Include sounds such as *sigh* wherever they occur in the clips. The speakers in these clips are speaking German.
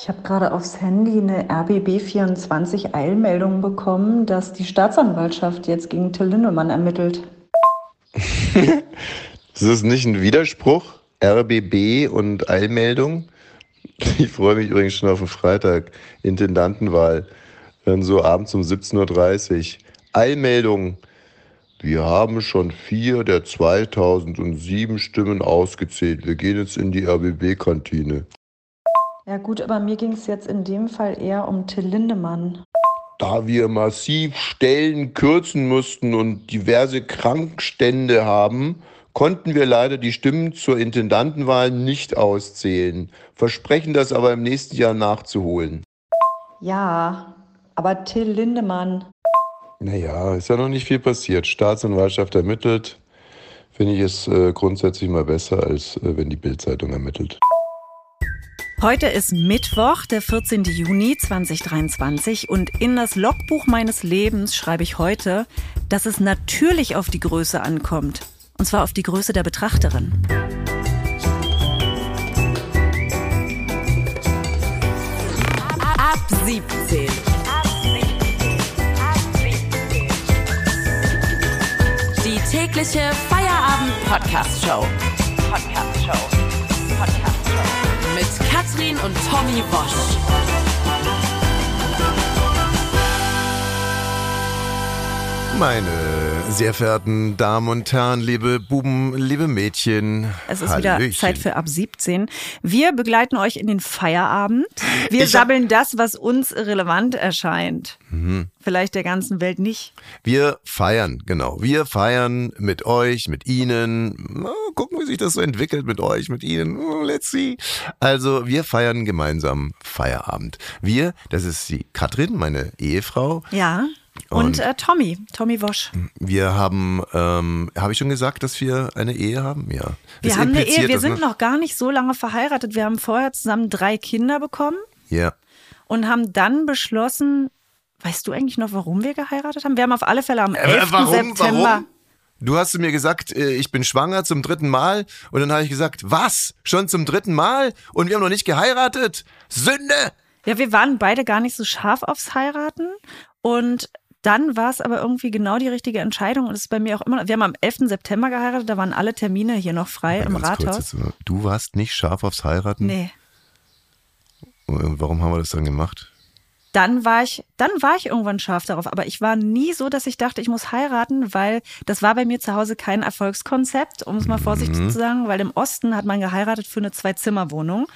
Ich habe gerade aufs Handy eine RBB24 Eilmeldung bekommen, dass die Staatsanwaltschaft jetzt gegen Till Lindemann ermittelt. *laughs* das ist nicht ein Widerspruch? RBB und Eilmeldung? Ich freue mich übrigens schon auf den Freitag, Intendantenwahl. Dann so abends um 17.30 Uhr. Eilmeldung. Wir haben schon vier der 2007 Stimmen ausgezählt. Wir gehen jetzt in die RBB-Kantine. Ja gut, aber mir ging es jetzt in dem Fall eher um Till Lindemann. Da wir massiv Stellen kürzen mussten und diverse Krankstände haben, konnten wir leider die Stimmen zur Intendantenwahl nicht auszählen, versprechen das aber im nächsten Jahr nachzuholen. Ja, aber Till Lindemann. Naja, ist ja noch nicht viel passiert. Staatsanwaltschaft ermittelt. Finde ich es äh, grundsätzlich mal besser, als äh, wenn die Bildzeitung ermittelt. Heute ist Mittwoch, der 14. Juni 2023 und in das Logbuch meines Lebens schreibe ich heute, dass es natürlich auf die Größe ankommt. Und zwar auf die Größe der Betrachterin. Ab 17. Die tägliche Feierabend-Podcast-Show. Podcast-Show. Podcast-Show mit Katrin und Tommy Bosch. Meine sehr verehrten Damen und Herren, liebe Buben, liebe Mädchen. Es ist Hallöchen. wieder Zeit für ab 17. Wir begleiten euch in den Feierabend. Wir ich sammeln das, was uns relevant erscheint. Mhm. Vielleicht der ganzen Welt nicht. Wir feiern, genau. Wir feiern mit euch, mit Ihnen. Gucken, wie sich das so entwickelt mit euch, mit Ihnen. Let's see. Also, wir feiern gemeinsam Feierabend. Wir, das ist die Katrin, meine Ehefrau. Ja. Und, und äh, Tommy, Tommy Wosch. Wir haben, ähm, habe ich schon gesagt, dass wir eine Ehe haben? Ja. Wir haben eine Ehe, wir sind noch gar nicht so lange verheiratet. Wir haben vorher zusammen drei Kinder bekommen. Ja. Und haben dann beschlossen, weißt du eigentlich noch, warum wir geheiratet haben? Wir haben auf alle Fälle am 11. Äh, warum, September. Warum? Du hast mir gesagt, äh, ich bin schwanger zum dritten Mal. Und dann habe ich gesagt, was? Schon zum dritten Mal? Und wir haben noch nicht geheiratet? Sünde! Ja, wir waren beide gar nicht so scharf aufs Heiraten. Und dann war es aber irgendwie genau die richtige Entscheidung und es ist bei mir auch immer, wir haben am 11. September geheiratet, da waren alle Termine hier noch frei im Rathaus. Kurz, du warst nicht scharf aufs Heiraten? Nee. Und warum haben wir das dann gemacht? Dann war ich, dann war ich irgendwann scharf darauf, aber ich war nie so, dass ich dachte, ich muss heiraten, weil das war bei mir zu Hause kein Erfolgskonzept, um es mal vorsichtig mhm. zu sagen, weil im Osten hat man geheiratet für eine Zwei-Zimmer-Wohnung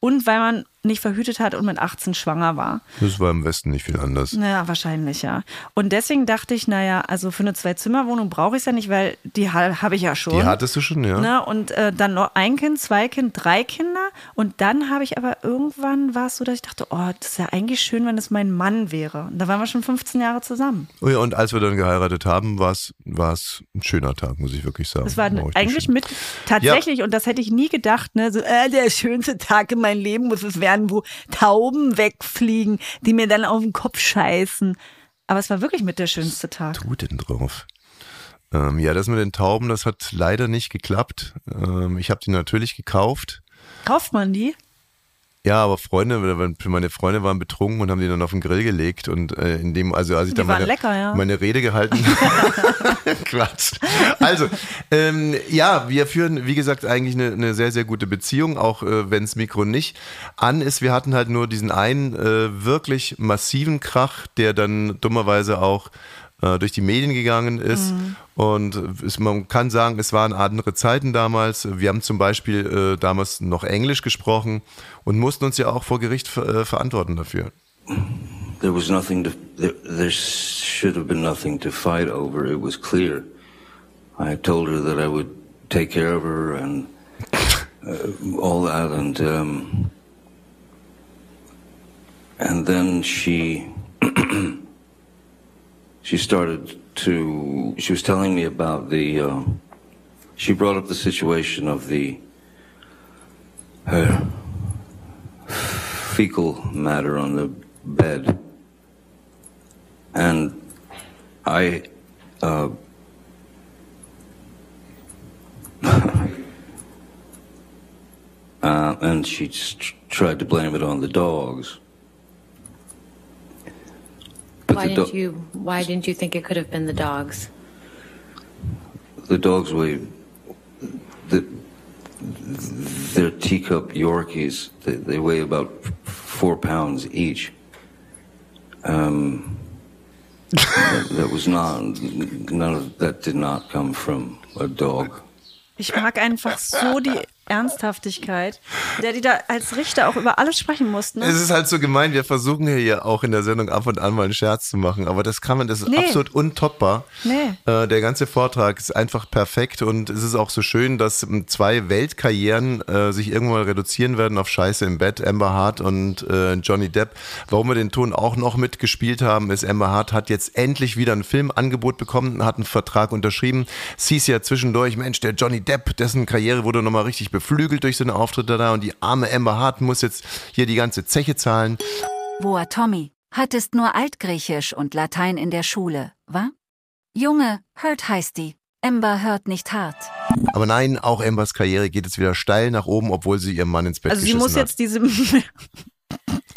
und weil man nicht verhütet hat und mit 18 schwanger war. Das war im Westen nicht viel anders. Naja, wahrscheinlich, ja. Und deswegen dachte ich, naja, also für eine Zwei-Zimmer-Wohnung brauche ich es ja nicht, weil die habe ich ja schon. Die hattest du schon, ja. Ne? Und äh, dann noch ein Kind, zwei Kind, drei Kinder. Und dann habe ich aber irgendwann war es so, dass ich dachte, oh, das ist ja eigentlich schön, wenn es mein Mann wäre. Und da waren wir schon 15 Jahre zusammen. Oh ja, und als wir dann geheiratet haben, war es ein schöner Tag, muss ich wirklich sagen. Das war eigentlich mit, tatsächlich, ja. und das hätte ich nie gedacht, ne, so, äh, der schönste Tag in meinem Leben muss es werden, wo Tauben wegfliegen, die mir dann auf den Kopf scheißen. Aber es war wirklich mit der schönste Tag. Tut denn drauf? Ähm, ja, das mit den Tauben, das hat leider nicht geklappt. Ähm, ich habe die natürlich gekauft. Kauft man die? Ja, aber Freunde, meine Freunde waren betrunken und haben die dann auf den Grill gelegt und äh, in dem, also als ich dann meine, lecker, ja. meine Rede gehalten, *laughs* Quatsch. Also ähm, ja, wir führen, wie gesagt, eigentlich eine, eine sehr sehr gute Beziehung, auch äh, wenn das Mikro nicht an ist. Wir hatten halt nur diesen einen äh, wirklich massiven Krach, der dann dummerweise auch äh, durch die Medien gegangen ist. Mhm. Und es, man kann sagen, es waren andere Zeiten damals. Wir haben zum Beispiel äh, damals noch Englisch gesprochen und mussten uns ja auch vor Gericht äh, verantworten dafür. There was nothing to, there, there should have been nothing to fight over. It was clear. I told her that I would take care of her and uh, all that, and um, and then she *clears throat* she started to, she was telling me about the, uh, she brought up the situation of the, her fecal matter on the bed. And I, uh, *laughs* uh, and she tr- tried to blame it on the dogs. But Why the didn't you? Why didn't you think it could have been the dogs? the dogs weigh the they're teacup Yorkies. They, they weigh about four pounds each. Um, that, that was not none of that did not come from a dog. Ich mag einfach so die Ernsthaftigkeit, der die da als Richter auch über alles sprechen mussten. Es Ne? ist halt so gemein, wir versuchen hier ja auch in der Sendung ab und an mal einen Scherz zu machen, aber das kann man, das ist Nee. absolut untoppbar. Nee. Äh, der ganze Vortrag ist einfach perfekt und es ist auch so schön, dass ähm, zwei Weltkarrieren äh, sich irgendwann reduzieren werden auf Scheiße im Bett, Amber Hart und äh, Johnny Depp. Warum wir den Ton auch noch mitgespielt haben, ist Amber Hart hat jetzt endlich wieder ein Filmangebot bekommen, hat einen Vertrag unterschrieben. Es hieß ja zwischendurch, Mensch, der Johnny Depp, dessen Karriere wurde nochmal richtig beflügelt durch so eine Auftritte da und die arme Amber Hart muss jetzt hier die ganze Zeche zahlen. Woa Tommy, hattest nur Altgriechisch und Latein in der Schule, wa? Junge, Hurt heißt die. Ember hört nicht hart. Aber nein, auch Ambers Karriere geht jetzt wieder steil nach oben, obwohl sie ihren Mann ins Bett Also sie muss hat. jetzt diese *laughs*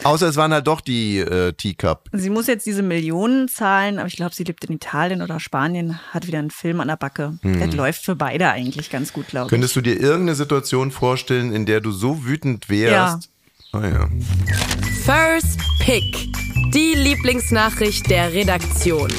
Außer es waren halt doch die äh, Teacup. sie muss jetzt diese Millionen zahlen, aber ich glaube, sie lebt in Italien oder Spanien, hat wieder einen Film an der Backe. Das läuft für beide eigentlich ganz gut, glaube ich. Könntest du dir irgendeine Situation vorstellen, in der du so wütend wärst? Ah ja. First Pick. Die Lieblingsnachricht der Redaktion.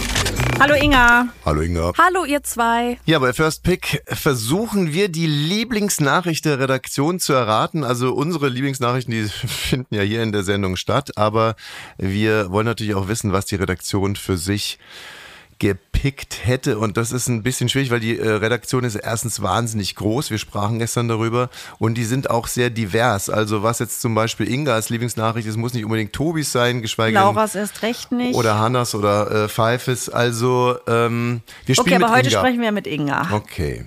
Hallo Inga. Hallo Inga. Hallo ihr zwei. Ja, bei First Pick versuchen wir die Lieblingsnachricht der Redaktion zu erraten. Also unsere Lieblingsnachrichten, die *laughs* finden ja hier in der Sendung statt, aber wir wollen natürlich auch wissen, was die Redaktion für sich gepickt hätte und das ist ein bisschen schwierig, weil die äh, Redaktion ist erstens wahnsinnig groß, wir sprachen gestern darüber und die sind auch sehr divers, also was jetzt zum Beispiel Ingas Lieblingsnachricht ist, muss nicht unbedingt Tobis sein, geschweige denn Lauras erst recht nicht. oder Hannas oder äh, Pfeifes, also ähm, wir okay, spielen aber mit heute Inga. sprechen wir mit Inga. Okay.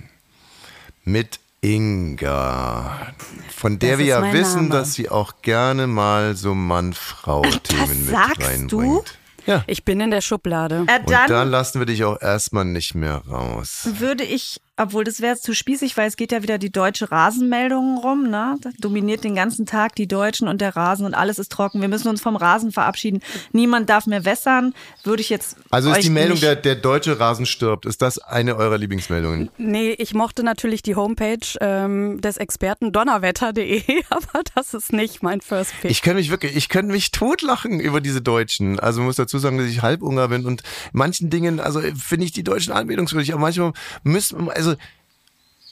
Mit Inga. Von der Das wir ja wissen, Name. dass sie auch gerne mal so Mann-Frau-Themen mit sagst reinbringt. du? Ja. Ich bin in der Schublade. Äh, Und dann da lassen wir dich auch erstmal nicht mehr raus. würde ich, obwohl das wäre jetzt zu spießig, weil es geht ja wieder die deutsche Rasenmeldung rum, ne? Das dominiert den ganzen Tag die Deutschen und der Rasen und alles ist trocken. Wir müssen uns vom Rasen verabschieden. Niemand darf mehr wässern. Würde ich jetzt. Also ist die Meldung, der, der deutsche Rasen stirbt, ist das eine eurer Lieblingsmeldungen? Nee, ich mochte natürlich die Homepage ähm, des Experten donnerwetter.de, *laughs* aber das ist nicht mein First Pick. Ich kann mich wirklich, ich könnte mich totlachen über diese Deutschen. Also muss dazu sagen, dass ich Halbunger bin und manchen Dingen, also finde ich die Deutschen anbetungswürdig, aber manchmal müssen, also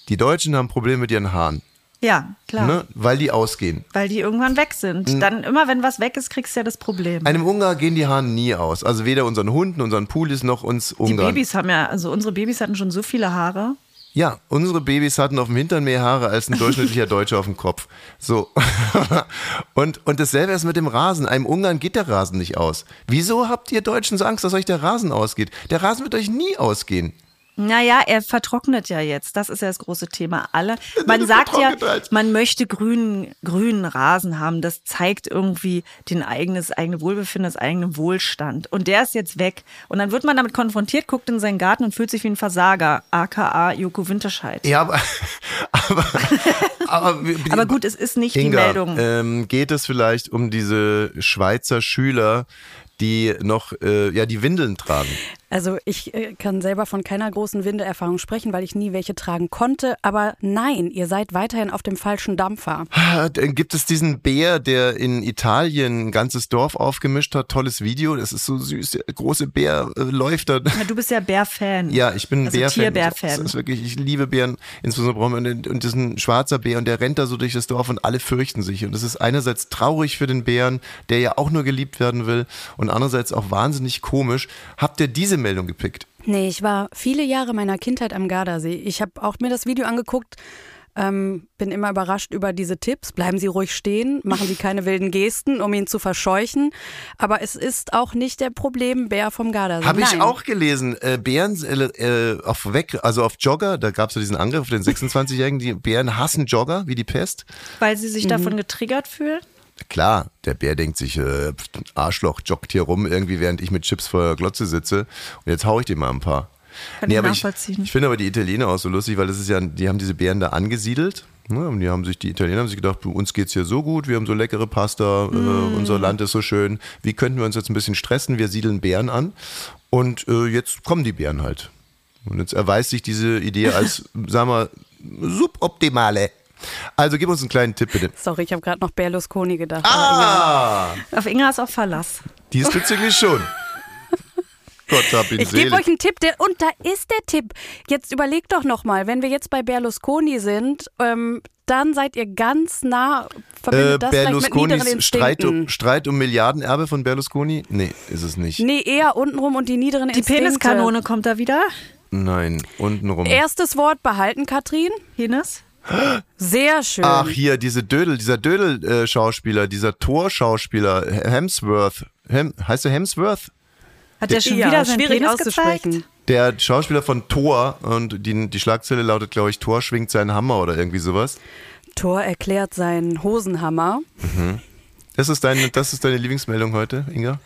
die Deutschen haben Probleme mit ihren Haaren, Ja, klar. ne? weil die ausgehen. Weil die irgendwann weg sind. Dann immer, wenn was weg ist, kriegst du ja das Problem. Einem Ungar gehen die Haare nie aus. Also weder unseren Hunden, unseren Pulis noch uns Die Ungarn. Babys haben ja, also unsere Babys hatten schon so viele Haare. Ja, unsere Babys hatten auf dem Hintern mehr Haare als ein durchschnittlicher *laughs* Deutscher auf dem Kopf. So. *laughs* und, und dasselbe ist mit dem Rasen. Einem Ungarn geht der Rasen nicht aus. Wieso habt ihr Deutschen so Angst, dass euch der Rasen ausgeht? Der Rasen wird euch nie ausgehen. Naja, er vertrocknet ja jetzt. Das ist ja das große Thema. Alle. Man sagt ja, man möchte grünen, grünen Rasen haben. Das zeigt irgendwie den eigenes, eigene Wohlbefinden, das eigene Wohlstand. Und der ist jetzt weg. Und dann wird man damit konfrontiert, guckt in seinen Garten und fühlt sich wie ein Versager. AKA Joko Winterscheid. Ja, aber. *laughs* aber, aber, *laughs* Aber gut, es ist nicht die Inga, Meldung. Ähm, geht es vielleicht um diese Schweizer Schüler, die noch äh, ja die Windeln tragen? Also ich äh, kann selber von keiner großen Windeerfahrung sprechen, weil ich nie welche tragen konnte. Aber nein, ihr seid weiterhin auf dem falschen Dampfer. Dann gibt es diesen Bär, der in Italien ein ganzes Dorf aufgemischt hat. Tolles Video, das ist so süß. Der große Bär äh, läuft da. Ja, du bist ja Bär-Fan. Ja, ich bin ein also Bärfan. Tierbär-Fan. Das ist wirklich, ich liebe Bären, insbesondere brauchen wir und, und das ist ein schwarzer Bär und der rennt da so durch das Dorf und alle fürchten sich. Und das ist einerseits traurig für den Bären, der ja auch nur geliebt werden will, und andererseits auch wahnsinnig komisch. Habt ihr diese Meldung gepickt? Nee, ich war viele Jahre meiner Kindheit am Gardasee. Ich habe auch mir das Video angeguckt, ähm, bin immer überrascht über diese Tipps. Bleiben Sie ruhig stehen, machen Sie keine wilden Gesten, um ihn zu verscheuchen. Aber es ist auch nicht der Problembär vom Gardasee. Habe ich Nein. auch gelesen. Äh, Bären äh, äh, auf weg, also auf Jogger, da gab es ja diesen Angriff auf den 26-Jährigen, die Bären hassen Jogger wie die Pest. Weil sie sich davon getriggert fühlen. Klar, der Bär denkt sich, äh, Arschloch joggt hier rum irgendwie, während ich mit Chips vor der Glotze sitze. Und jetzt hau ich dir mal ein paar. Kann ich aber ich, ich finde aber die Italiener auch so lustig, weil das ist ja, die haben diese Bären da angesiedelt. Ne, und die haben sich, die Italiener haben sich gedacht, uns geht's hier so gut, wir haben so leckere Pasta, äh, unser Land ist so schön. Wie könnten wir uns jetzt ein bisschen stressen? Wir siedeln Bären an. Und äh, jetzt kommen die Bären halt. Und jetzt erweist sich diese Idee als, *laughs* sagen wir, suboptimale. Also gib uns einen kleinen Tipp bitte. Sorry, ich habe gerade noch Berlusconi gedacht. Ah! Auf Inga ist auch Verlass. Diesbezüglich schon. *laughs* Gott hab ihn Ich gebe euch einen Tipp, der, und da ist der Tipp. Jetzt überlegt doch nochmal, wenn wir jetzt bei Berlusconi sind, ähm, dann seid ihr ganz nah, verbindet Äh, das Berlusconis Streit um, Streit um Milliardenerbe von Berlusconi? Nee, ist es nicht. Nee, eher untenrum und die niederen Die Instinkte. Peniskanone kommt da wieder. Nein, untenrum. Erstes Wort behalten, Katrin. Penis. Sehr schön. Ach, hier, diese Dödel, dieser Dödel-Schauspieler, dieser Torschauspieler, Hemsworth. Hem, heißt der Hemsworth? Hat der schon ja, wieder seinen schwierig Penis auszusprechen. gezeigt? Der Schauspieler von Thor und die, die Schlagzeile lautet, glaube ich, Thor schwingt seinen Hammer oder irgendwie sowas. Thor erklärt seinen Hosenhammer. Das ist deine, das ist deine Lieblingsmeldung heute, Inga?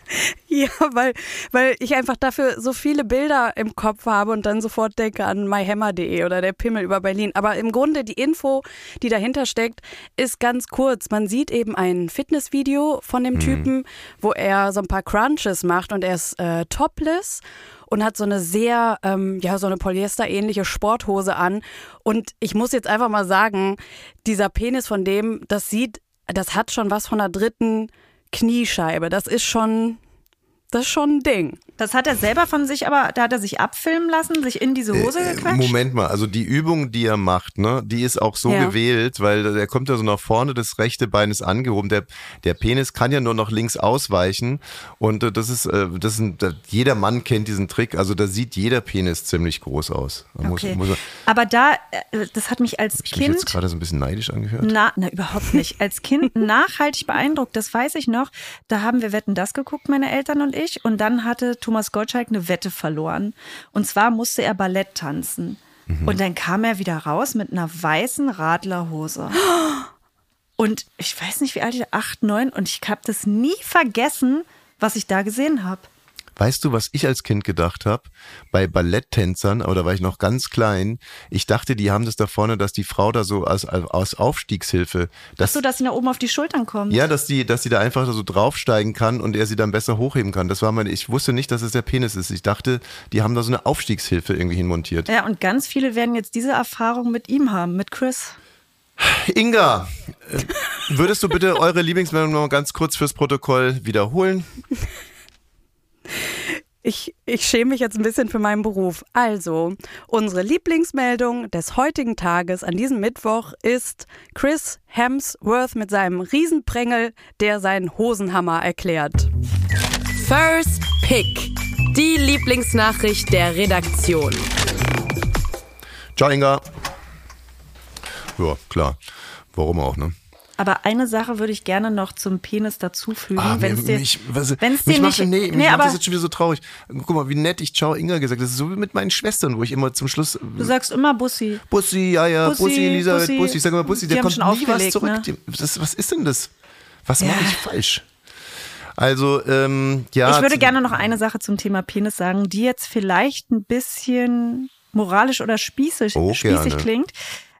Ja, weil, weil ich einfach dafür so viele Bilder im Kopf habe und dann sofort denke an myhammer.de oder der Pimmel über Berlin. Aber im Grunde die Info, die dahinter steckt, ist ganz kurz. Man sieht eben ein Fitnessvideo von dem Typen, wo er so ein paar Crunches macht und er ist äh, topless und hat so eine sehr, ähm, ja, so eine Polyester-ähnliche Sporthose an. Und ich muss jetzt einfach mal sagen, dieser Penis von dem, das sieht, das hat schon was von einer dritten Kniescheibe. Das ist schon, das ist schon ein Ding. Das hat er selber von sich, aber da hat er sich abfilmen lassen, sich in diese Hose Äh, gequetscht. Moment mal, also die Übung, die er macht, ne, die ist auch so Ja. gewählt, weil der kommt ja so nach vorne, das rechte Bein ist angehoben. Der, der Penis kann ja nur noch links ausweichen. Und äh, das ist, äh, das ist ein, da, jeder Mann kennt diesen Trick. Also da sieht jeder Penis ziemlich groß aus. Okay. Muss, muss, aber da, äh, das hat mich als hab ich mich jetzt Kind gerade so ein bisschen neidisch angehört? Na, na, überhaupt nicht. Als Kind *laughs* nachhaltig beeindruckt, das weiß ich noch. Da haben wir Wetten das geguckt, meine Eltern und ich. Und dann hatte Thomas Gottschalk eine Wette verloren. Und zwar musste er Ballett tanzen. Und dann kam er wieder raus mit einer weißen Radlerhose. *gasps* Und ich weiß nicht, wie alt ich acht, neun. Und ich habe das nie vergessen, was ich da gesehen habe. Weißt du, was ich als Kind gedacht habe? Bei Balletttänzern, aber da war ich noch ganz klein, ich dachte, die haben das da vorne, dass die Frau da so als, als Aufstiegshilfe, dass, So, dass sie nach oben auf die Schultern kommt. ja, dass die, dass die da einfach so draufsteigen kann und er sie dann besser hochheben kann. Das war meine, ich wusste nicht, dass es der Penis ist. Ich dachte, die haben da so eine Aufstiegshilfe irgendwie hinmontiert. Ja, und ganz viele werden jetzt diese Erfahrung mit ihm haben, mit Chris. Inga, äh, würdest du bitte eure Lieblingsmeldung noch mal ganz kurz fürs Protokoll wiederholen? *laughs* Ich, ich schäme mich jetzt ein bisschen für meinen Beruf. Also, unsere Lieblingsmeldung des heutigen Tages an diesem Mittwoch ist Chris Hemsworth mit seinem Riesenprängel, der seinen Hosenhammer erklärt. First Pick. Die Lieblingsnachricht der Redaktion. Ciao, Inga. Ja, klar. Warum auch, ne? Aber eine Sache würde ich gerne noch zum Penis dazufügen. Ah, wenn es dir, mich, was, wenn's mich dir macht, nicht, nee, mich nee, macht aber das jetzt schon wieder so traurig. Guck mal, wie nett ich Ciao Inga gesagt habe. Das ist so wie mit meinen Schwestern, wo ich immer zum Schluss du sagst immer Bussi. Bussi, ja, ja, Bussi, Bussi, Elisabeth, Bussi. Bussi. Ich sage immer Bussi, der kommt nie was zurück. ne? Das, was ist denn das? Was Ja. mache ich falsch? Also, ähm, ja. ich würde gerne noch eine Sache zum Thema Penis sagen, die jetzt vielleicht ein bisschen moralisch oder spießig, Oh, spießig klingt.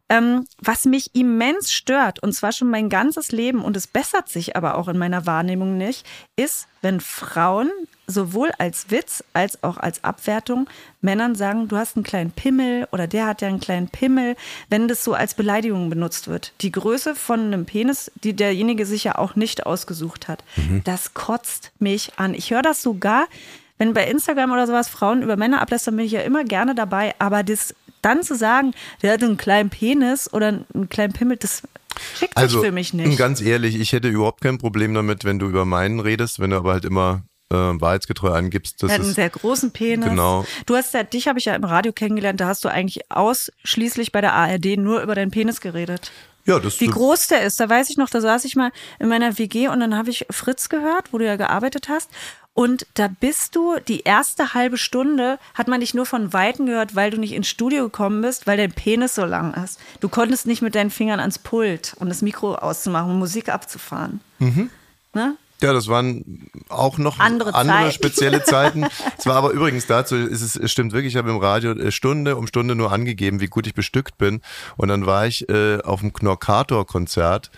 Ähm, was mich immens stört, und zwar schon mein ganzes Leben, und es bessert sich aber auch in meiner Wahrnehmung nicht, ist, wenn Frauen sowohl als Witz als auch als Abwertung Männern sagen, du hast einen kleinen Pimmel oder der hat ja einen kleinen Pimmel, wenn das so als Beleidigung benutzt wird. Die Größe von einem Penis, die derjenige sich ja auch nicht ausgesucht hat, das kotzt mich an. Ich höre das sogar, wenn bei Instagram oder sowas Frauen über Männer ablästern, bin ich ja immer gerne dabei, aber das dann zu sagen, der hat einen kleinen Penis oder einen kleinen Pimmel, das schickt Also, sich für mich nicht. ganz ehrlich, ich hätte überhaupt kein Problem damit, wenn du über meinen redest, wenn du aber halt immer äh, wahrheitsgetreu angibst. Das Er hat einen sehr großen Penis. Genau. Du hast ja, dich habe ich ja im Radio kennengelernt, da hast du eigentlich ausschließlich bei der ARD nur über deinen Penis geredet. ja, das Wie groß der ist, da weiß ich noch, da saß ich mal in meiner WG und dann habe ich Fritz gehört, wo du ja gearbeitet hast. Und da bist du, die erste halbe Stunde hat man dich nur von Weitem gehört, weil du nicht ins Studio gekommen bist, weil dein Penis so lang ist. Du konntest nicht mit deinen Fingern ans Pult und das Mikro auszumachen und Musik abzufahren. Mhm. Ne? Ja, das waren auch noch Andere andere, Zeiten. spezielle *laughs* Zeiten. es war aber übrigens dazu, ist es, es stimmt wirklich, ich habe im Radio äh, Stunde um Stunde nur angegeben, wie gut ich bestückt bin. Und dann war ich äh, auf dem Knorkator-Konzert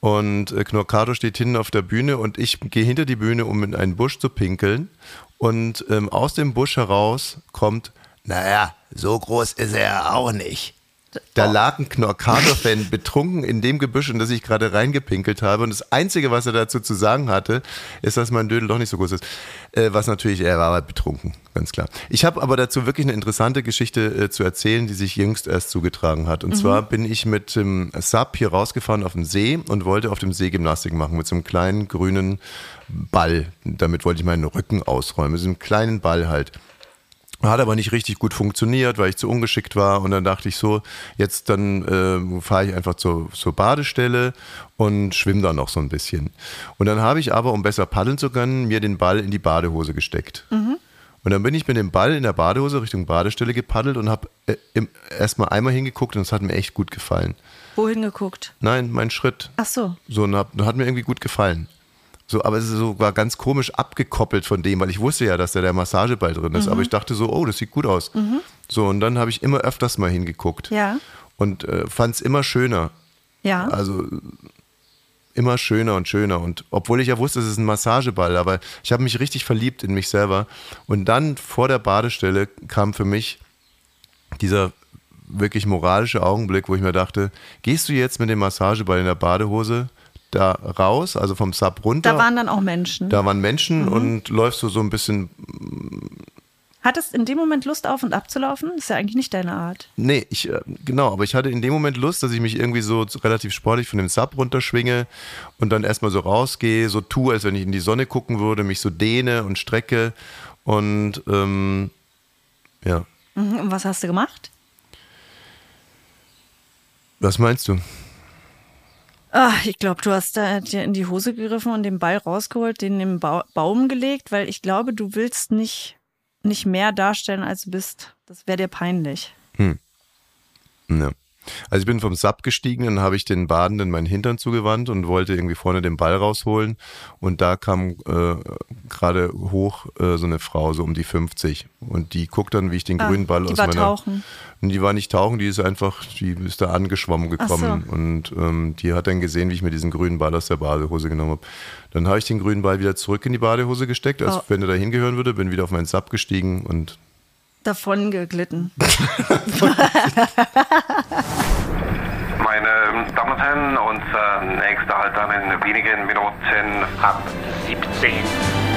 und äh, Knorkator steht hinten auf der Bühne und ich gehe hinter die Bühne, um in einen Busch zu pinkeln. Und ähm, aus dem Busch heraus kommt, naja, so groß ist er ja auch nicht. Da lag ein Knorkator-Fan betrunken in dem Gebüsch, in das ich gerade reingepinkelt habe. Und das Einzige, was er dazu zu sagen hatte, ist, dass mein Dödel doch nicht so groß ist. Äh, was natürlich, er war betrunken, ganz klar. Ich habe aber dazu wirklich eine interessante Geschichte äh, zu erzählen, die sich jüngst erst zugetragen hat. Und zwar bin ich mit dem Sub hier rausgefahren auf den See und wollte auf dem See Gymnastik machen mit so einem kleinen grünen Ball. Damit wollte ich meinen Rücken ausräumen. Mit so einem kleinen Ball halt. Hat aber nicht richtig gut funktioniert, weil ich zu ungeschickt war. Und dann dachte ich so, jetzt dann äh, fahre ich einfach zur, zur Badestelle und schwimme da noch so ein bisschen. Und dann habe ich aber, um besser paddeln zu können, mir den Ball in die Badehose gesteckt. Und dann bin ich mit dem Ball in der Badehose Richtung Badestelle gepaddelt und habe äh, im- erst mal einmal hingeguckt und es hat mir echt gut gefallen. Wohin geguckt? Nein, mein Schritt. Ach so. So, und hab, hat mir irgendwie gut gefallen. So, aber es ist so, war ganz komisch abgekoppelt von dem, weil ich wusste ja, dass da der Massageball drin ist. Aber ich dachte so, oh, das sieht gut aus. So, und dann habe ich immer öfters mal hingeguckt. Ja. Und äh, fand es immer schöner. Ja. Also immer schöner und schöner. Und obwohl ich ja wusste, es ist ein Massageball, aber ich habe mich richtig verliebt in mich selber. Und dann vor der Badestelle kam für mich dieser wirklich moralische Augenblick, wo ich mir dachte, gehst du jetzt mit dem Massageball in der Badehose da raus, also vom Sub runter? Da waren dann auch Menschen. da waren Menschen und läufst du so ein bisschen Hattest in dem Moment Lust auf und abzulaufen? Ist ja eigentlich nicht deine Art. Nee, ich, äh, genau, aber ich hatte in dem Moment Lust, dass ich mich irgendwie so relativ sportlich von dem Sub runterschwinge und dann erstmal so rausgehe, so tue, als wenn ich in die Sonne gucken würde, mich so dehne und strecke und ähm, ja. Mhm. Und was hast du gemacht? Was meinst du? Ah, ich glaube, du hast da dir in die Hose gegriffen und den Ball rausgeholt, den im ba Baum gelegt, weil ich glaube, du willst nicht, nicht mehr darstellen, als du bist. Das wäre dir peinlich. Ja. Also ich bin vom Sub gestiegen, dann habe ich den Badenden meinen Hintern zugewandt und wollte irgendwie vorne den Ball rausholen. Und da kam äh, gerade hoch äh, so eine Frau, so um die 50. Und die guckt dann, wie ich den Ah, grünen Ball die aus war meiner. tauchen. Und die war nicht tauchen, die ist einfach, die ist da angeschwommen gekommen. Ach Und ähm, die hat dann gesehen, wie ich mir diesen grünen Ball aus der Badehose genommen habe. Dann habe ich den grünen Ball wieder zurück in die Badehose gesteckt, als Oh. wenn er da hingehören würde, bin wieder auf meinen Sub gestiegen und Davon geglitten. *laughs* Meine Damen und Herren, unser nächster Halt dann in wenigen Minuten ab 17.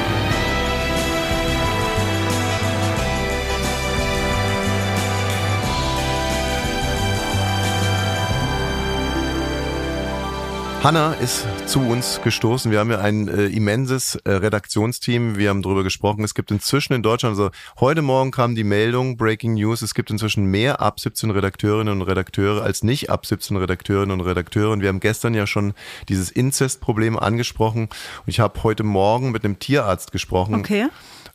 Hanna ist zu uns gestoßen. Wir haben ja ein äh, immenses äh, Redaktionsteam. Wir haben darüber gesprochen. Es gibt inzwischen in Deutschland, also heute Morgen kam die Meldung, Breaking News, es gibt inzwischen mehr ab 17 Redakteurinnen und Redakteure als nicht ab 17 Redakteurinnen und Redakteure. Und wir haben gestern ja schon dieses Inzestproblem angesprochen. Und ich habe heute Morgen mit einem Tierarzt gesprochen. Okay.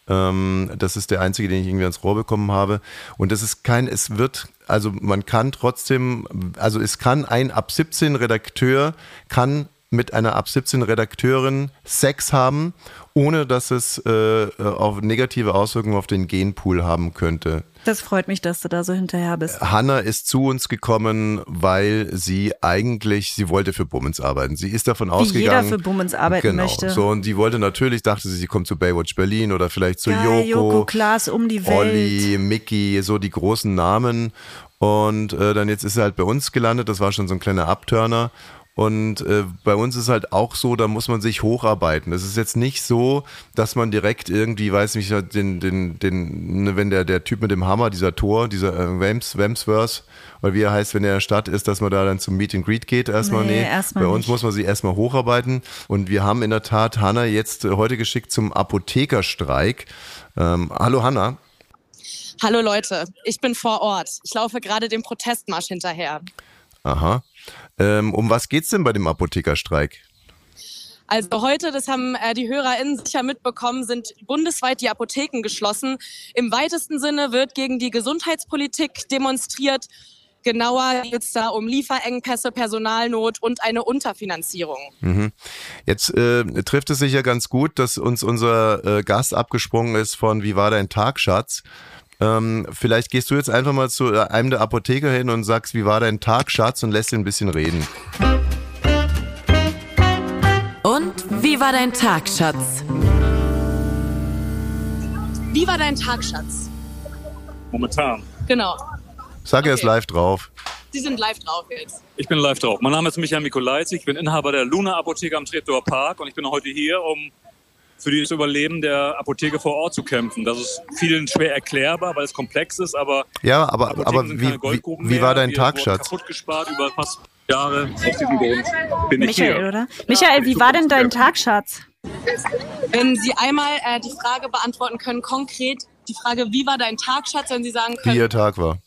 Ähm, das ist der einzige, den ich irgendwie ans Rohr bekommen habe. Und das ist kein, es wird, also man kann trotzdem, also es kann ein ab 17 Redakteur, kann mit einer ab 17 Redakteurin Sex haben, ohne dass es äh, auf negative Auswirkungen auf den Genpool haben könnte. Das freut mich, dass du da so hinterher bist. Hanna ist zu uns gekommen, weil sie eigentlich, sie wollte für Bummens arbeiten. Sie ist davon Wie ausgegangen. jeder für Bummens arbeiten genau, möchte. So, und sie wollte natürlich, dachte sie, sie kommt zu Baywatch Berlin oder vielleicht zu Geil, Joko. Joko Klaas um die Welt. Olli, Mickey, so die großen Namen. Und äh, dann jetzt ist sie halt bei uns gelandet, das war schon so ein kleiner Abturner. Und äh, bei uns ist halt auch so, da muss man sich hocharbeiten. Es ist jetzt nicht so, dass man direkt irgendwie, weiß nicht, den, den, den, ne, wenn der, der Typ mit dem Hammer, dieser Tor, dieser äh, Wams, Wamsworth, oder wie er heißt, wenn er in der Stadt ist, dass man da dann zum Meet and Greet geht. Erstmal, Nee, nee. erstmal bei uns nicht. muss man sich erstmal hocharbeiten. Und wir haben in der Tat Hanna jetzt äh, heute geschickt zum Apothekerstreik. Ähm, hallo Hanna. Hallo Leute, ich bin vor Ort. Ich laufe gerade dem Protestmarsch hinterher. Aha. Ähm, um was geht's denn bei dem Apothekerstreik? Also heute, das haben äh, die HörerInnen sicher mitbekommen, sind bundesweit die Apotheken geschlossen. Im weitesten Sinne wird gegen die Gesundheitspolitik demonstriert. genauer geht es da um Lieferengpässe, Personalnot und eine Unterfinanzierung. Mhm. Jetzt äh, trifft es sich ja ganz gut, dass uns unser äh, Gast abgesprungen ist von Wie war dein Tag, Schatz? Ähm, vielleicht gehst du jetzt einfach mal zu äh, einem der Apotheker hin und sagst, wie war dein Tag, Schatz, und lässt ihn ein bisschen reden. Und wie war dein Tag, Schatz? Wie war dein Tag, Schatz? Momentan. Genau. Sag er ist live drauf. Sie sind live drauf jetzt. Ich bin live drauf. Mein Name ist Michael Mikolajczyk. Ich bin Inhaber der Luna Apotheke am Treptower Park und ich bin heute hier, um für das Überleben der Apotheke vor Ort zu kämpfen. Das ist vielen schwer erklärbar, weil es komplex ist, aber Ja, aber, Apotheken aber wie, wie, wie war mehr. dein Wir Tag, Schatz? kaputt gespart über fast Jahre. Aus diesem Grund bin ich Michael, hier. oder? Michael, wie war denn dein Tag, Schatz? Wenn Sie einmal äh, die Frage beantworten können, konkret die Frage, wie war dein Tag, Schatz, wenn Sie sagen Wie können, ihr Tag war.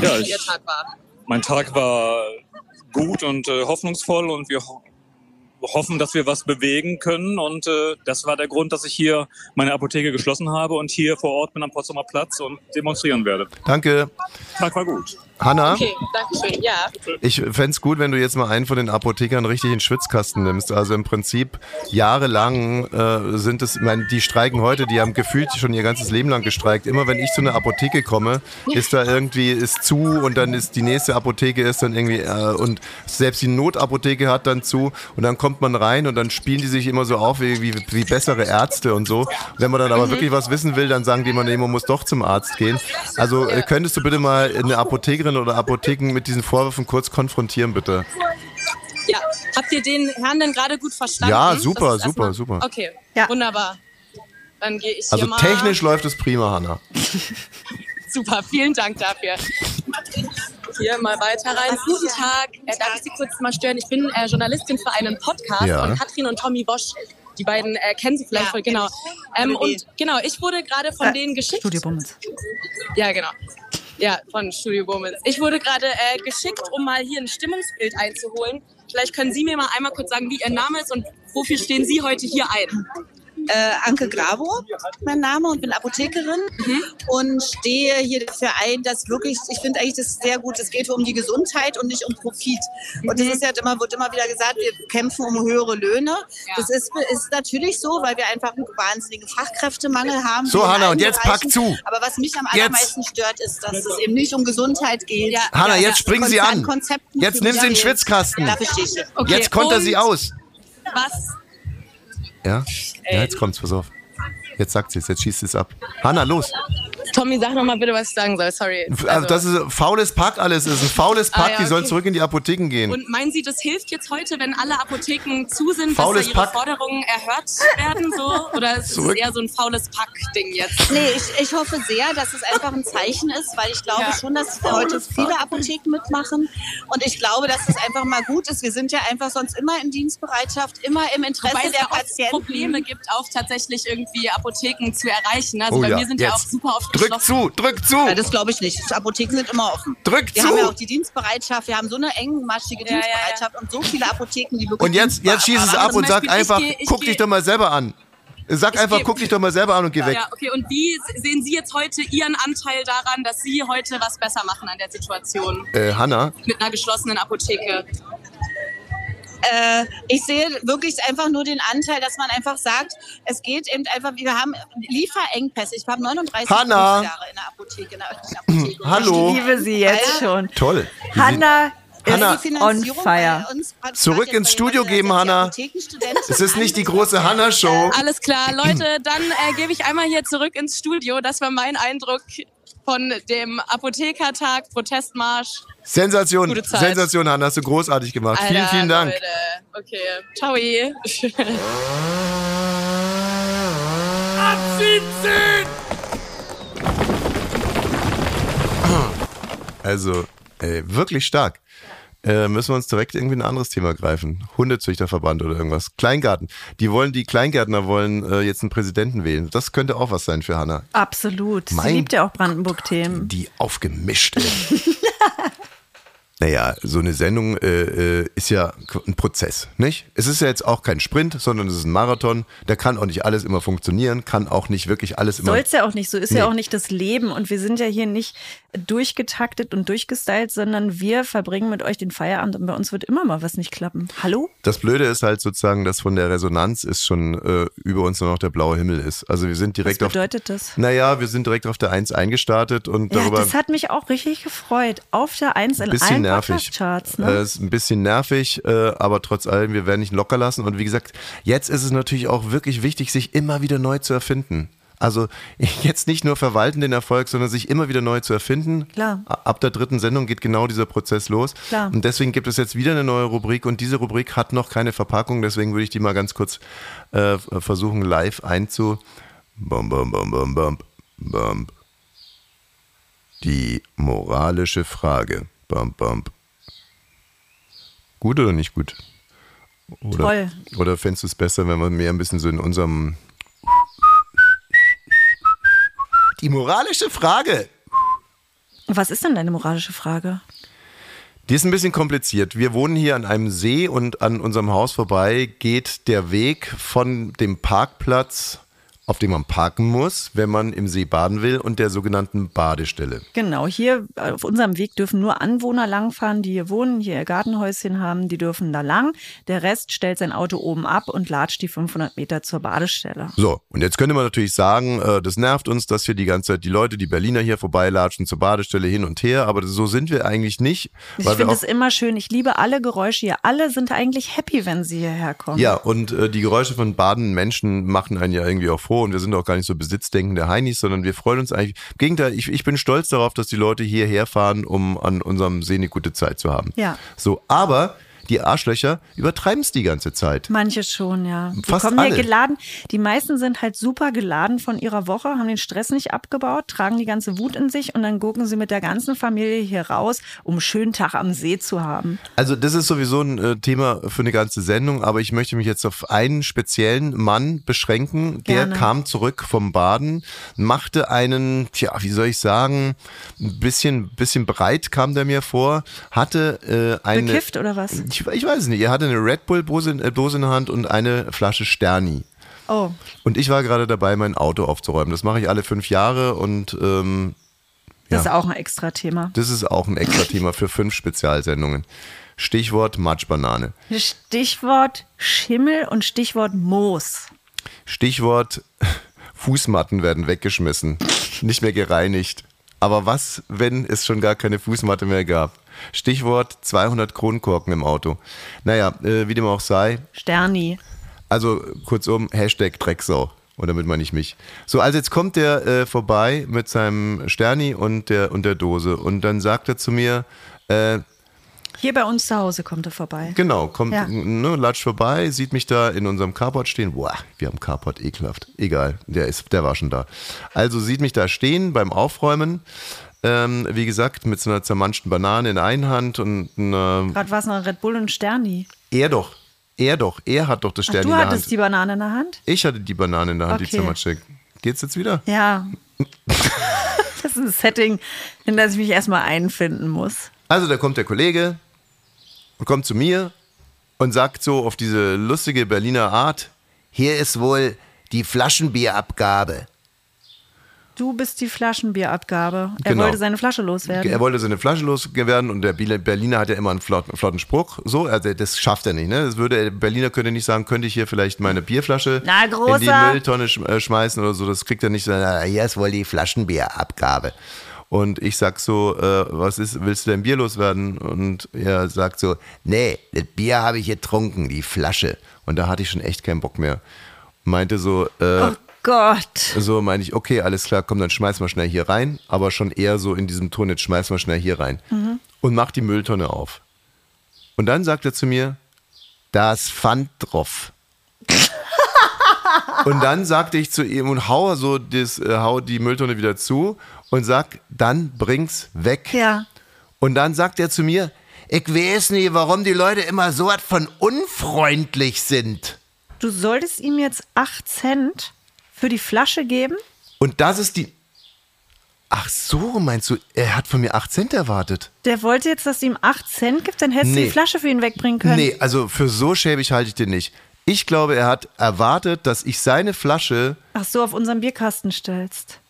Ja, wie ich, Ihr Tag war. mein Tag war gut und äh, hoffnungsvoll und wir ho hoffen, dass wir was bewegen können. Und äh, das war der Grund, dass ich hier meine Apotheke geschlossen habe und hier vor Ort bin am Potsdamer Platz und demonstrieren werde. Danke. Tag war gut. Hanna, Okay, danke schön. Ja. ich fänd's gut, wenn du jetzt mal einen von den Apothekern richtig in den Schwitzkasten nimmst. Also im Prinzip jahrelang äh, sind es, ich meine, die streiken heute, die haben gefühlt schon ihr ganzes Leben lang gestreikt. Immer wenn ich zu einer Apotheke komme, ist da irgendwie, ist zu und dann ist die nächste Apotheke ist dann irgendwie, äh, und selbst die Notapotheke hat dann zu und dann kommt man rein und dann spielen die sich immer so auf wie, wie, wie bessere Ärzte und so. Wenn man dann aber wirklich was wissen will, dann sagen die immer, nee, man muss doch zum Arzt gehen. Also äh, könntest du bitte mal eine Apothekerin oder Apotheken mit diesen Vorwürfen kurz konfrontieren, bitte? ja. Habt ihr den Herrn denn gerade gut verstanden? Ja, super, super, erstmal- super. Okay, Ja. wunderbar. Dann gehe ich Also hier mal. technisch läuft es prima, Hanna. *laughs* Super, vielen Dank dafür. Hier mal weiter rein. Guten Tag. Äh, darf ich Sie kurz mal stören? Ich bin äh, Journalistin für einen Podcast Ja. und Katrin und Tommy Bosch, die beiden äh, kennen Sie vielleicht voll, genau. Ähm, und genau, ich wurde gerade von Äh, denen geschickt. Studio Bummens. Ja, genau. Ja, von Studio Womans. Ich wurde gerade äh, geschickt, um mal hier ein Stimmungsbild einzuholen. Vielleicht können Sie mir mal einmal kurz sagen, wie Ihr Name ist und wofür stehen Sie heute hier ein? Äh, Anke Gravo, mein Name, und bin Apothekerin und stehe hier dafür ein, dass wirklich, ich finde eigentlich das ist sehr gut, es geht um die Gesundheit und nicht um Profit. Und das ist ja immer, wird immer wieder gesagt, wir kämpfen um höhere Löhne. Das ist, ist natürlich so, weil wir einfach einen wahnsinnigen Fachkräftemangel haben. So, Hanna, und jetzt pack zu. Aber was mich am Jetzt. allermeisten stört, ist, dass es eben nicht um Gesundheit geht. Hanna, jetzt springen Sie an. Konzepten Jetzt nimm sie den. Schwitzkasten. Okay, Jetzt er und sie aus. Was? Ja? Ja, jetzt kommt's, pass auf. Jetzt sagt sie es, jetzt schießt sie es ab. Hanna, los. Tommy, sag noch mal bitte, was ich sagen soll. Sorry. Also, das ist ein faules Pack alles. Das ist ein faules Ah, Pack, ja, die sollen okay. zurück in die Apotheken gehen. Und meinen Sie, das hilft jetzt heute, wenn alle Apotheken zu sind, Faules dass da ihre Pack. Forderungen erhört werden? So? Oder ist Zurück. es eher so ein faules Pack-Ding jetzt? Nee, ich, ich hoffe sehr, dass es einfach ein Zeichen ist, weil ich glaube Ja. schon, dass heute viele Apotheken mitmachen. Und ich glaube, dass es einfach mal gut ist. Wir sind ja einfach sonst immer in Dienstbereitschaft, immer im Interesse Wobei es der ja Patienten. Probleme gibt, auch tatsächlich irgendwie Apotheken zu erreichen. Also Oh bei ja, mir sind ja jetzt. auch super oft Drück zu, drück zu. Ja, das glaube ich nicht. Apotheken sind immer offen. Drück wir zu. haben ja auch die Dienstbereitschaft. Wir haben so eine engmaschige Ja, ja, ja. Dienstbereitschaft und so viele Apotheken, die wirklich. Und jetzt, jetzt schieß es ab und sag Beispiel, ich einfach, geh- ich guck geh- dich doch mal selber an. Sag Ich einfach, geh- guck dich doch mal selber an und geh weg. Ja, okay. Und wie se- sehen Sie jetzt heute Ihren Anteil daran, dass Sie heute was besser machen an der Situation Äh, Hanna, mit einer geschlossenen Apotheke? Äh, ich sehe wirklich einfach nur den Anteil, dass man einfach sagt, es geht eben einfach, wir haben Lieferengpässe. Ich habe 39 Hanna. Berufsjahre in der Apotheke, in der öffentlichen Apotheke. Hallo. Ich liebe sie jetzt schon. toll. Hanna Hanna, on fire. Zurück ins Studio geben, Hanna. Es ist nicht die große Hanna-Show. Alles klar, Leute, dann äh, gebe ich einmal hier zurück ins Studio. Das war mein Eindruck von dem Apothekertag, Protestmarsch. Sensation. Sensation, Hanna, hast du großartig gemacht. vielen, Alter, vielen Dank. Leute. Okay, ciao. Also, ey, wirklich stark. Äh, müssen wir uns direkt irgendwie ein anderes Thema greifen. Hundezüchterverband oder irgendwas. Kleingarten. Die wollen, die Kleingärtner wollen äh, jetzt einen Präsidenten wählen. Das könnte auch was sein für Hanna. Absolut. Mein- Sie liebt ja auch Brandenburg-Themen. Die aufgemischt. *laughs* naja, so eine Sendung äh, äh, ist ja ein Prozess, nicht? Es ist ja jetzt auch kein Sprint, sondern es ist ein Marathon. Da kann auch nicht alles immer funktionieren, kann auch nicht wirklich alles immer. Soll es ja auch nicht, so ist Nee. ja auch nicht das Leben. Und wir sind ja hier nicht durchgetaktet und durchgestylt, sondern wir verbringen mit euch den Feierabend und bei uns wird immer mal was nicht klappen. Hallo? Das Blöde ist halt sozusagen, dass von der Resonanz ist schon äh, über uns nur noch der blaue Himmel ist. Also wir sind direkt Was bedeutet das? auf. Naja, wir sind direkt auf der 1 eingestartet und Ja, darüber. das hat mich auch richtig gefreut. Auf der Eins in bisschen allen nervig. Podcast-Charts. Äh, Ne? ist ein bisschen nervig, äh, aber trotz allem, wir werden nicht locker lassen. Und wie gesagt, jetzt ist es natürlich auch wirklich wichtig, sich immer wieder neu zu erfinden. Also *laughs* jetzt nicht nur verwalten den Erfolg, sondern sich immer wieder neu zu erfinden. Klar. Ab der dritten Sendung geht genau dieser Prozess los. Klar. Und deswegen gibt es jetzt wieder eine neue Rubrik und diese Rubrik hat noch keine Verpackung. Deswegen würde ich die mal ganz kurz äh, versuchen live einzu. Bum, bum, bum, bum, bum, bum. Die moralische Frage. Bum, bum. Gut oder nicht gut? Oder, Toll. Oder fändest du es besser, wenn wir mehr ein bisschen so in unserem. Die moralische Frage. Was ist denn deine moralische Frage? Die ist ein bisschen kompliziert. Wir wohnen hier an einem See und an unserem Haus vorbei geht der Weg von dem Parkplatz, auf dem man parken muss, wenn man im See baden will, und der sogenannten Badestelle. Genau, hier auf unserem Weg dürfen nur Anwohner langfahren, die hier wohnen, hier ihr Gartenhäuschen haben, die dürfen da lang. Der Rest stellt sein Auto oben ab und latscht die 500 Meter zur Badestelle. So, und jetzt könnte man natürlich sagen, äh, das nervt uns, dass hier die ganze Zeit die Leute, die Berliner hier vorbeilatschen zur Badestelle hin und her, aber so sind wir eigentlich nicht. Ich finde es immer schön. Ich liebe alle Geräusche hier. Alle sind eigentlich happy, wenn sie hierher kommen. Ja, und äh, die Geräusche von badenden Menschen machen einen ja irgendwie auch froh und wir sind auch gar nicht so besitzdenkende Heinis, sondern wir freuen uns eigentlich. Im Gegenteil, ich, ich bin stolz darauf, dass die Leute hierher fahren, um an unserem See eine gute Zeit zu haben. Ja. So, aber die Arschlöcher übertreiben es die ganze Zeit. Manche schon, ja. Die Fast kommen alle. hier geladen. Die meisten sind halt super geladen von ihrer Woche, haben den Stress nicht abgebaut, tragen die ganze Wut in sich und dann gucken sie mit der ganzen Familie hier raus, um einen schönen Tag am See zu haben. Also das ist sowieso ein äh, Thema für eine ganze Sendung, aber ich möchte mich jetzt auf einen speziellen Mann beschränken. Der Gerne. kam zurück vom Baden, machte einen, tja, wie soll ich sagen, ein bisschen, bisschen breit kam der mir vor, hatte äh, eine... Bekifft oder was? Ich, ich weiß es nicht. Er hatte eine Red Bull-Dose in, äh, Dose in der Hand und eine Flasche Sterni. Oh, Und ich war gerade dabei, mein Auto aufzuräumen. Das mache ich alle fünf Jahre und ähm, das Ja. ist auch ein extra Thema. das ist auch ein extra Thema für fünf Spezialsendungen. Stichwort Matschbanane. Stichwort Schimmel und Stichwort Moos. Stichwort Fußmatten werden weggeschmissen, nicht mehr gereinigt. Aber was, wenn es schon gar keine Fußmatte mehr gab? Stichwort 200 Kronkorken im Auto. Naja, äh, wie dem auch sei, Sterni. Also kurzum, Hashtag Drecksau. Und damit meine ich mich. So, also jetzt kommt der äh, vorbei mit seinem Sterni und der, und der Dose. Und dann sagt er zu mir, äh, Hier bei uns zu Hause kommt er vorbei. genau, kommt, Ja. ne, latscht vorbei, sieht mich da in unserem Carport stehen. Boah, wir haben Carport, ekelhaft. Egal, der, ist, der war schon da. Also sieht mich da stehen beim Aufräumen. Ähm, wie gesagt, mit so einer zermanschten Banane in der einen Hand und einer, Gerade war es noch Red Bull und Sterni. er doch, er doch, er hat doch das Ach, Sterni du in der hattest Hand. die Banane in der Hand? Ich hatte die Banane in der Hand, die Okay. zermatschte. Geht's jetzt wieder? Ja. *laughs* das ist ein Setting, in das ich mich erstmal einfinden muss. Also da kommt der Kollege und kommt zu mir und sagt so auf diese lustige Berliner Art, hier ist wohl die Flaschenbierabgabe. Du bist die Flaschenbierabgabe. Er Genau. wollte seine Flasche loswerden. Er wollte seine Flasche loswerden und der Berliner hat ja immer einen flotten, flotten Spruch. So, also das schafft er nicht. Ne? Das würde, der Berliner könnte nicht sagen, könnte ich hier vielleicht meine Bierflasche Na, in die. Mülltonne sch äh, schmeißen oder so. Das kriegt er nicht. so, na, Hier ist wohl die Flaschenbierabgabe. Und ich sag so, äh, was ist, willst du denn Bier loswerden? Und er sagt so, nee, das Bier habe ich getrunken, die Flasche. Und da hatte ich schon echt keinen Bock mehr. Meinte so, äh, oh Gott. so meine ich, okay, alles klar, komm, dann schmeiß mal schnell hier rein, aber schon eher so in diesem Ton, jetzt schmeiß mal schnell hier rein. Mhm. Und mach die Mülltonne auf. Und dann sagt er zu mir, da ist Pfand drauf. *laughs* und dann sagte ich zu ihm und hau so das, äh, hau die Mülltonne wieder zu und sag, dann bring's weg. Ja. Und dann sagt er zu mir, ich weiß nicht, warum die Leute immer so was von unfreundlich sind. Du solltest ihm jetzt 8 Cent für die Flasche geben? Und das ist die. Ach so, meinst du, er hat von mir 8 Cent erwartet? Der wollte jetzt, dass du ihm 8 Cent gibt, dann hättest du Nee. die Flasche für ihn wegbringen können. Nee, also für so schäbig halte ich den nicht. Ich glaube, er hat erwartet, dass ich seine Flasche, Ach so, auf unseren Bierkasten stellst.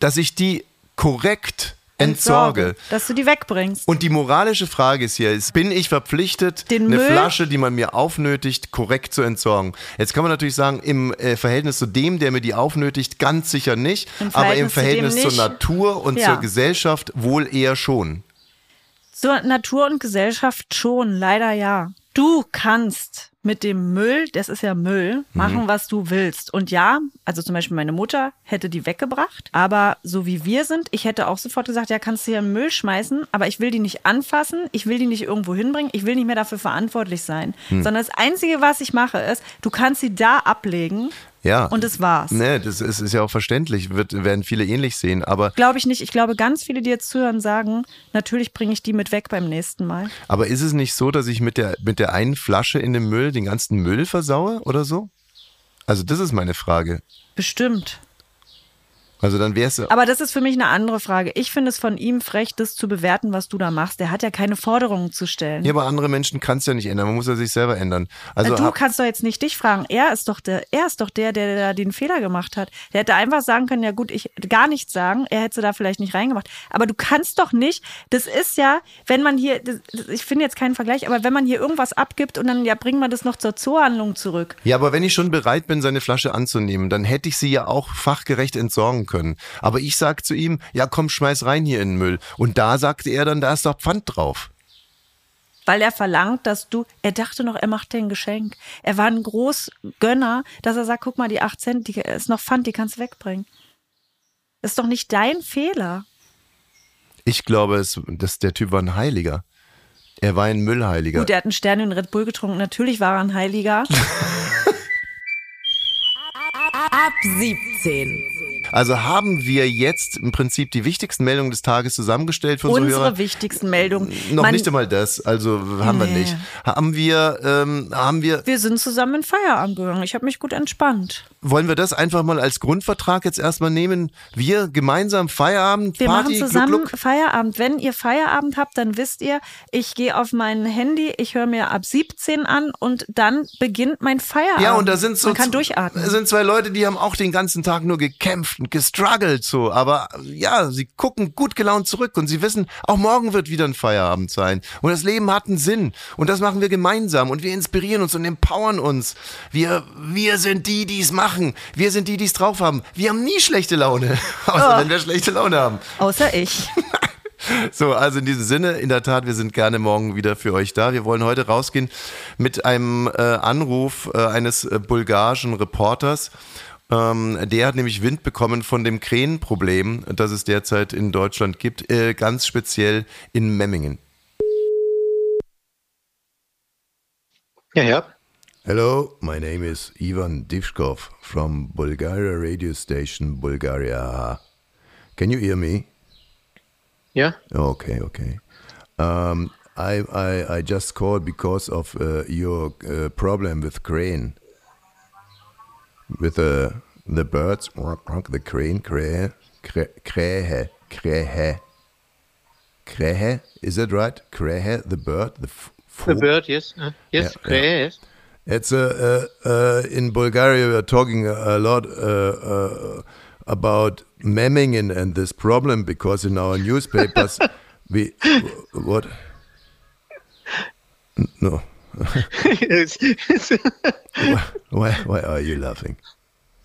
dass ich die korrekt entsorge. Dass du die wegbringst. Und die moralische Frage ist hier, ist, bin ich verpflichtet, Den eine Müll- Flasche, die man mir aufnötigt, korrekt zu entsorgen? Jetzt kann man natürlich sagen, im äh, Verhältnis zu dem, der mir die aufnötigt, ganz sicher nicht, Im aber im Verhältnis zu zur nicht. Natur und Ja. zur Gesellschaft wohl eher schon. Zur Natur und Gesellschaft schon, leider ja. Du kannst mit dem Müll, das ist ja Müll, machen, was du willst. Und ja, also zum Beispiel meine Mutter hätte die weggebracht, aber so wie wir sind, ich hätte auch sofort gesagt, ja, kannst du hier in den Müll schmeißen, aber ich will die nicht anfassen, ich will die nicht irgendwo hinbringen, ich will nicht mehr dafür verantwortlich sein. Hm. Sondern das Einzige, was ich mache, ist, du kannst sie da ablegen Ja. und das war's. Ne, das ist, ist ja auch verständlich, wird, werden viele ähnlich sehen, aber, Glaube ich nicht. Ich glaube, ganz viele, die jetzt zuhören, sagen, natürlich bringe ich die mit weg beim nächsten Mal. aber ist es nicht so, dass ich mit der, mit der einen Flasche in dem Müll den ganzen Müll versaue oder so? Also das ist meine Frage. Bestimmt. Also dann wäre es Aber das ist für mich eine andere Frage. Ich finde es von ihm frech, das zu bewerten, was du da machst. Der hat ja keine Forderungen zu stellen. Ja, aber andere Menschen kann es ja nicht ändern. Man muss ja sich selber ändern. Also du kannst doch jetzt nicht dich fragen. Er ist doch der, er ist doch der, der da den Fehler gemacht hat. Der hätte einfach sagen können, ja gut, ich gar nichts sagen. Er hätte da vielleicht nicht reingemacht. Aber du kannst doch nicht. Das ist ja, wenn man hier, das, ich finde jetzt keinen Vergleich, aber wenn man hier irgendwas abgibt und dann ja bringen wir das noch zur Zoohandlung zurück. ja, aber wenn ich schon bereit bin, seine Flasche anzunehmen, dann hätte ich sie ja auch fachgerecht entsorgen können. Aber ich sag zu ihm, ja komm, schmeiß rein hier in den Müll. Und da sagte er dann, da ist doch Pfand drauf. Weil er verlangt, dass du, er dachte noch, er macht dir ein Geschenk. Er war ein Großgönner, dass er sagt, guck mal, die 8 Cent, die ist noch Pfand, die kannst du wegbringen. Das ist doch nicht dein Fehler. Ich glaube, es, dass der Typ war ein Heiliger. Er war ein Müllheiliger. Gut, er hat einen Stern und Red Bull getrunken. Natürlich war er ein Heiliger. *laughs* Ab 17. Also haben wir jetzt im Prinzip die wichtigsten Meldungen des Tages zusammengestellt für unsere, Unsere Hörer? wichtigsten Meldungen. Noch Man- nicht einmal das, also haben wir Nee. nicht. Haben wir, ähm, haben wir, Wir sind zusammen in Feierabend gegangen. Ich habe mich gut entspannt. Wollen wir das einfach mal als Grundvertrag jetzt erstmal nehmen? Wir gemeinsam Feierabend, Wir Party, machen Gluck, zusammen Gluck. Feierabend. Wenn ihr Feierabend habt, dann wisst ihr, ich gehe auf mein Handy, ich höre mir ab 17 an und dann beginnt mein Feierabend. Ja, und da sind so Man kann durchatmen. sind zwei Leute, die haben auch den ganzen Tag nur gekämpft und gestruggelt so, aber ja, sie gucken gut gelaunt zurück und sie wissen, auch morgen wird wieder ein Feierabend sein und das Leben hat einen Sinn und das machen wir gemeinsam und wir inspirieren uns und empowern uns. Wir wir sind die, die es machen. Wir sind die, die es drauf haben. Wir haben nie schlechte Laune, *laughs* außer Oh. wenn wir schlechte Laune haben. Außer ich. *laughs* So, also in diesem Sinne, in der Tat, wir sind gerne morgen wieder für euch da. Wir wollen heute rausgehen mit einem äh, Anruf äh, eines äh, bulgarischen Reporters. Ähm, der hat nämlich Wind bekommen von dem Krähenproblem, das es derzeit in Deutschland gibt, äh, ganz speziell in Memmingen. Ja, ja. Hello, my name is Ivan Divshkov from Bulgaria radio station Bulgaria. Can you hear me? Yeah. Okay, okay. Um, I, I I just called because of uh, your uh, problem with crane, with the the birds, the crane, crane, krähe, krähe, krähe. Is that right? Krähe, the bird, the f- The bird, yes. Uh, yes, Yeah, yeah. yes. It's uh, uh, uh, in Bulgaria. We are talking a, a lot uh, about Memmingen and this problem because in our newspapers *laughs* we what no. Why why are you laughing? *laughs*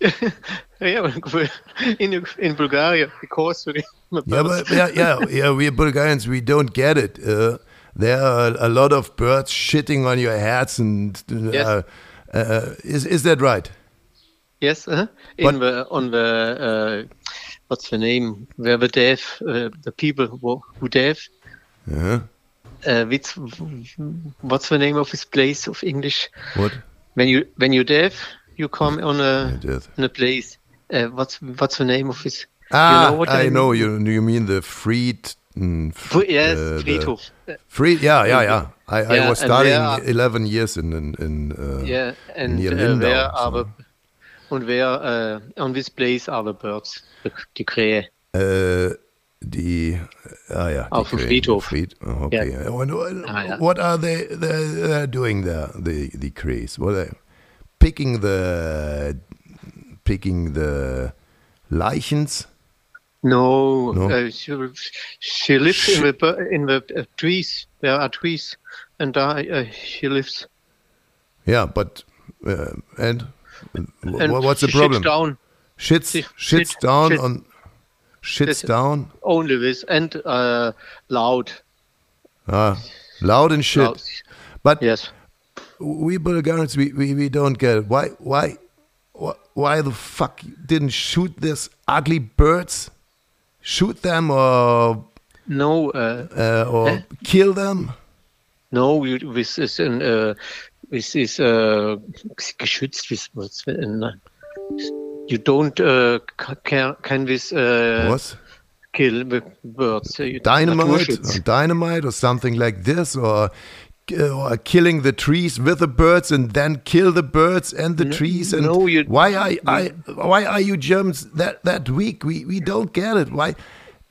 yeah, *laughs* in in Bulgaria, because we- Yeah, but yeah, yeah, yeah. We Bulgarians we don't get it. Uh, there are a lot of birds shitting on your heads, and uh, Yes. uh, is is that right? yes, uh, What- in the on the uh, what's the name? Where the deaf, uh, the people who, who deaf. Yeah. Uh, which, what's the name of this place of English? What? When you when you deaf, you come on a on a place. Uh, what's what's the name of this? Ah, you know what I mean? know you. You mean the Fried? Yes, uh, the- Friedhof. Fried, yeah, yeah, yeah. I, I Yeah, was and studying there are- eleven years in in, in uh, Yeah, and near uh, Lindau. where are so. the, and where uh, on this place are the birds, the, die Krähe? Äh, die, ah ja, die Auf dem. Friedhof. Fried, oh, okay. Ja. Und, und, Ah, ja. What are they they're, they're doing there? The the Krees? What are they picking the picking the Leichens? No, No? Uh, she, she lives in the in the uh, trees. There are trees, and uh, uh, she lives. Yeah, but uh, and, And what's the she shits problem? down. Shits She- shits shit- down shit. on shits down. Only this and uh, loud. Ah, loud and shit. Loud. But yes, we Bulgarians we, we, we don't get it. Why why why the fuck you didn't shoot this ugly birds? Shoot them or No, uh, uh, or eh? kill them? no. You, this is an uh, this is uh, geschützt. This uh, You don't uh, can can this uh, What? kill the birds. Uh, Dynamite, or dynamite, or something like this, or, or killing the trees with the birds and then kill the birds and the No- trees. And no, you- why are I, why are you Germans that that weak? We we don't get it. Why?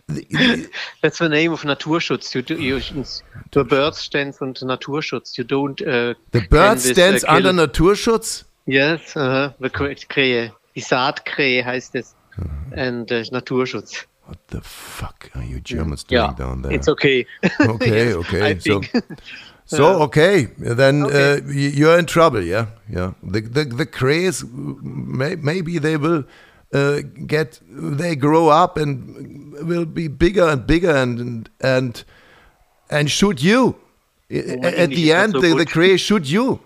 *laughs* That's the name of Naturschutz. You do, you, *sighs* the birds stands under Naturschutz. You don't. Uh, The bird uh, stands kill- under Naturschutz. Yes, uh, the Kr- Krähe. Die Saatkrähe heißt es. *sighs* And uh, Naturschutz. What the fuck are you Germans doing Yeah, down there? it's okay. Okay, *laughs* Yes, okay. I so. *laughs* so okay, then Okay. Uh, you're in trouble. Yeah, yeah. The the the craze, may, maybe they will uh, get, they grow up and will be bigger and bigger and and and, shoot you. Oh, At English the end, so the, the craze shoot you.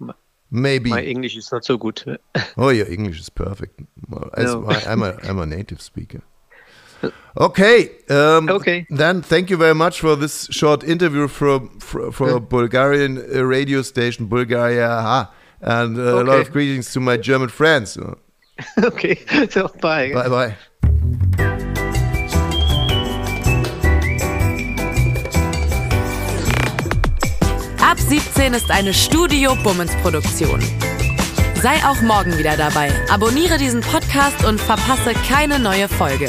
*laughs* Maybe. My English is not so good. Oh, your English is perfect. As No. I, I'm a *laughs* I'm a native speaker. Okay. Um, Okay. Then thank you very much for this short interview from for, for a Bulgarian uh, radio station, Bulgaria, ha, and uh, a lot Okay. of greetings to my German friends. *laughs* okay, so bye. Bye bye. Ab 17 ist eine Studio Bummens Produktion. Sei auch morgen wieder dabei. Abonniere diesen Podcast und verpasse keine neue Folge.